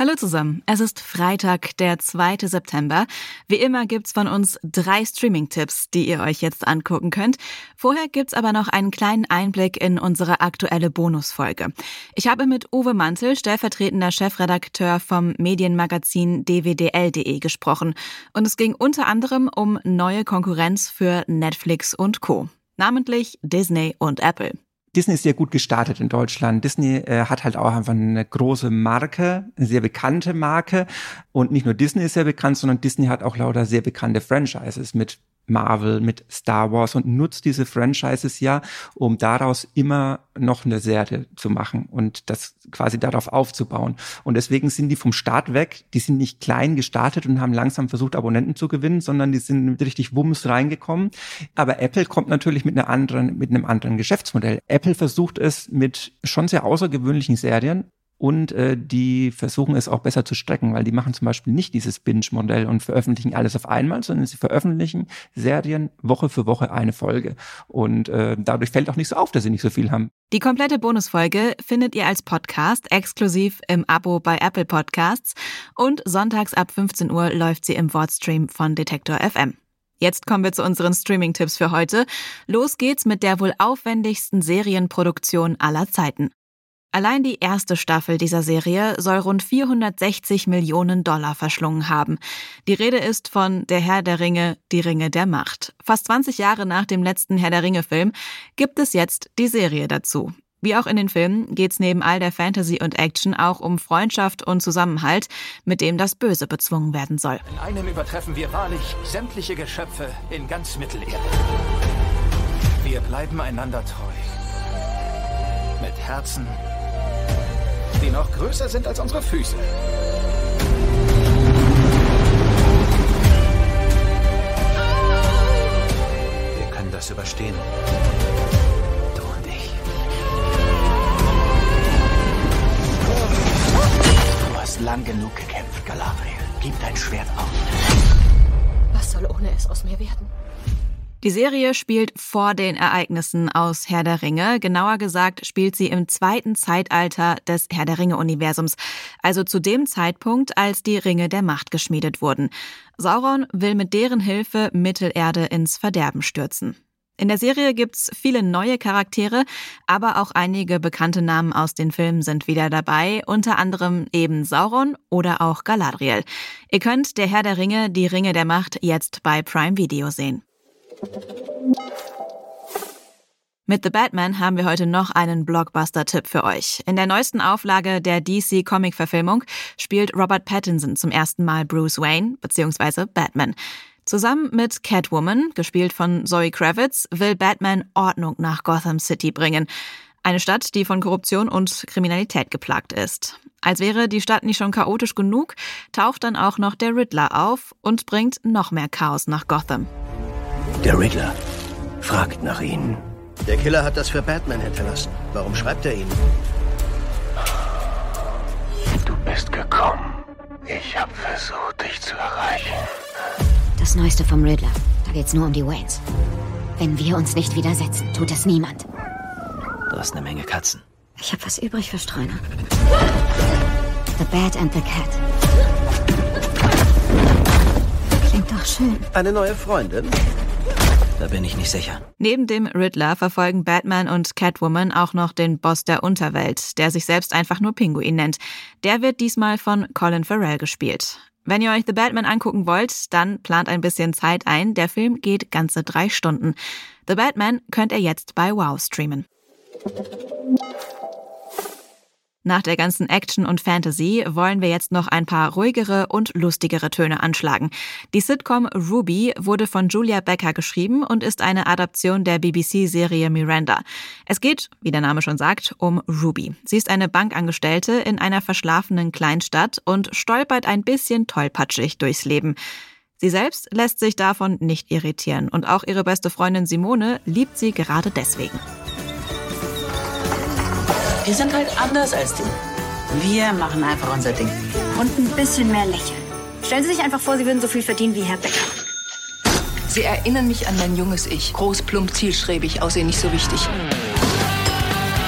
Hallo zusammen, es ist Freitag, der 2. September. Wie immer gibt's von uns drei Streaming-Tipps, die ihr euch jetzt angucken könnt. Vorher gibt's aber noch einen kleinen Einblick in unsere aktuelle Bonusfolge. Ich habe mit Uwe Mantel, stellvertretender Chefredakteur vom Medienmagazin dwdl.de gesprochen. Und es ging unter anderem um neue Konkurrenz für Netflix und Co. Namentlich Disney und Apple. Disney ist sehr gut gestartet in Deutschland. Disney äh, hat halt auch einfach eine große Marke, eine sehr bekannte Marke. Und nicht nur Disney ist sehr bekannt, sondern Disney hat auch lauter sehr bekannte Franchises mit Marvel, mit Star Wars und nutzt diese Franchises ja, um daraus immer noch eine Serie zu machen und das quasi darauf aufzubauen. Und deswegen sind die vom Start weg, die sind nicht klein gestartet und haben langsam versucht, Abonnenten zu gewinnen, sondern die sind mit richtig Wumms reingekommen. Aber Apple kommt natürlich mit einer anderen, mit einem anderen Geschäftsmodell. Apple versucht es mit schon sehr außergewöhnlichen Serien und äh, die versuchen es auch besser zu strecken, weil die machen zum Beispiel nicht dieses Binge-Modell und veröffentlichen alles auf einmal, sondern sie veröffentlichen Serien Woche für Woche eine Folge. Und äh, dadurch fällt auch nicht so auf, dass sie nicht so viel haben. Die komplette Bonusfolge findet ihr als Podcast exklusiv im Abo bei Apple Podcasts und sonntags ab 15 Uhr läuft sie im Wordstream von Detektor FM. Jetzt kommen wir zu unseren Streaming-Tipps für heute. Los geht's mit der wohl aufwendigsten Serienproduktion aller Zeiten. Allein die erste Staffel dieser Serie soll rund 460 Millionen Dollar verschlungen haben. Die Rede ist von Der Herr der Ringe, die Ringe der Macht. Fast 20 Jahre nach dem letzten Herr der Ringe-Film gibt es jetzt die Serie dazu. Wie auch in den Filmen geht's neben all der Fantasy und Action auch um Freundschaft und Zusammenhalt, mit dem das Böse bezwungen werden soll. In einem übertreffen wir wahrlich sämtliche Geschöpfe in ganz Mittelerde. Wir bleiben einander treu. Mit Herzen, die noch größer sind als unsere Füße. Wir können das überstehen. Du und ich. Du hast lang genug gekämpft, Galadriel. Gib dein Schwert auf. Was soll ohne es aus mir werden? Die Serie spielt vor den Ereignissen aus Herr der Ringe. Genauer gesagt spielt sie im zweiten Zeitalter des Herr der Ringe-Universums, also zu dem Zeitpunkt, als die Ringe der Macht geschmiedet wurden. Sauron will mit deren Hilfe Mittelerde ins Verderben stürzen. In der Serie gibt's viele neue Charaktere, aber auch einige bekannte Namen aus den Filmen sind wieder dabei, unter anderem eben Sauron oder auch Galadriel. Ihr könnt Der Herr der Ringe, die Ringe der Macht jetzt bei Prime Video sehen. Mit The Batman haben wir heute noch einen Blockbuster-Tipp für euch. In der neuesten Auflage der DC-Comic-Verfilmung spielt Robert Pattinson zum ersten Mal Bruce Wayne bzw. Batman. Zusammen mit Catwoman, gespielt von Zoe Kravitz, will Batman Ordnung nach Gotham City bringen. Eine Stadt, die von Korruption und Kriminalität geplagt ist. Als wäre die Stadt nicht schon chaotisch genug, taucht dann auch noch der Riddler auf und bringt noch mehr Chaos nach Gotham. Der Riddler fragt nach Ihnen. Der Killer hat das für Batman hinterlassen. Warum schreibt er Ihnen? Du bist gekommen. Ich habe versucht, dich zu erreichen. Das Neueste vom Riddler. Da geht's nur um die Waynes. Wenn wir uns nicht widersetzen, tut es niemand. Du hast eine Menge Katzen. Ich habe was übrig für Streuner. The Bat and the Cat. Klingt doch schön. Eine neue Freundin? Da bin ich nicht sicher. Neben dem Riddler verfolgen Batman und Catwoman auch noch den Boss der Unterwelt, der sich selbst einfach nur Pinguin nennt. Der wird diesmal von Colin Farrell gespielt. Wenn ihr euch The Batman angucken wollt, dann plant ein bisschen Zeit ein. Der Film geht ganze drei Stunden. The Batman könnt ihr jetzt bei Wow streamen. Nach der ganzen Action und Fantasy wollen wir jetzt noch ein paar ruhigere und lustigere Töne anschlagen. Die Sitcom Ruby wurde von Julia Becker geschrieben und ist eine Adaption der BBC-Serie Miranda. Es geht, wie der Name schon sagt, um Ruby. Sie ist eine Bankangestellte in einer verschlafenen Kleinstadt und stolpert ein bisschen tollpatschig durchs Leben. Sie selbst lässt sich davon nicht irritieren und auch ihre beste Freundin Simone liebt sie gerade deswegen. Wir sind halt anders als du. Wir machen einfach unser Ding. Und ein bisschen mehr lächeln. Stellen Sie sich einfach vor, Sie würden so viel verdienen wie Herr Becker. Sie erinnern mich an mein junges Ich. Groß, plump, zielstrebig, aussehen nicht so wichtig.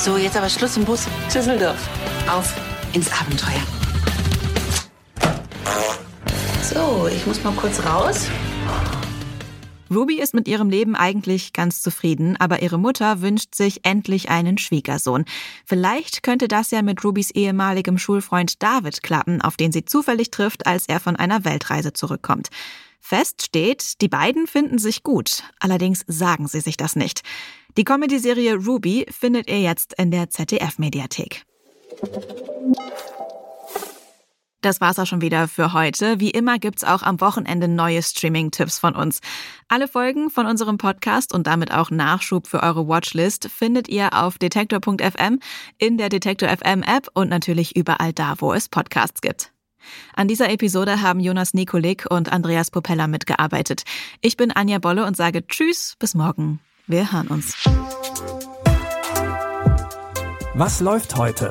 So, jetzt aber Schluss im Bus. Düsseldorf. Auf ins Abenteuer. So, ich muss mal kurz raus. Ruby ist mit ihrem Leben eigentlich ganz zufrieden, aber ihre Mutter wünscht sich endlich einen Schwiegersohn. Vielleicht könnte das ja mit Rubys ehemaligem Schulfreund David klappen, auf den sie zufällig trifft, als er von einer Weltreise zurückkommt. Fest steht, die beiden finden sich gut, allerdings sagen sie sich das nicht. Die Comedy-Serie Ruby findet ihr jetzt in der ZDF-Mediathek. Das war's auch schon wieder für heute. Wie immer gibt's auch am Wochenende neue Streaming-Tipps von uns. Alle Folgen von unserem Podcast und damit auch Nachschub für eure Watchlist findet ihr auf detektor.fm, in der Detektor FM App und natürlich überall da, wo es Podcasts gibt. An dieser Episode haben Jonas Nikolik und Andreas Popella mitgearbeitet. Ich bin Anja Bolle und sage Tschüss, bis morgen. Wir hören uns. Was läuft heute?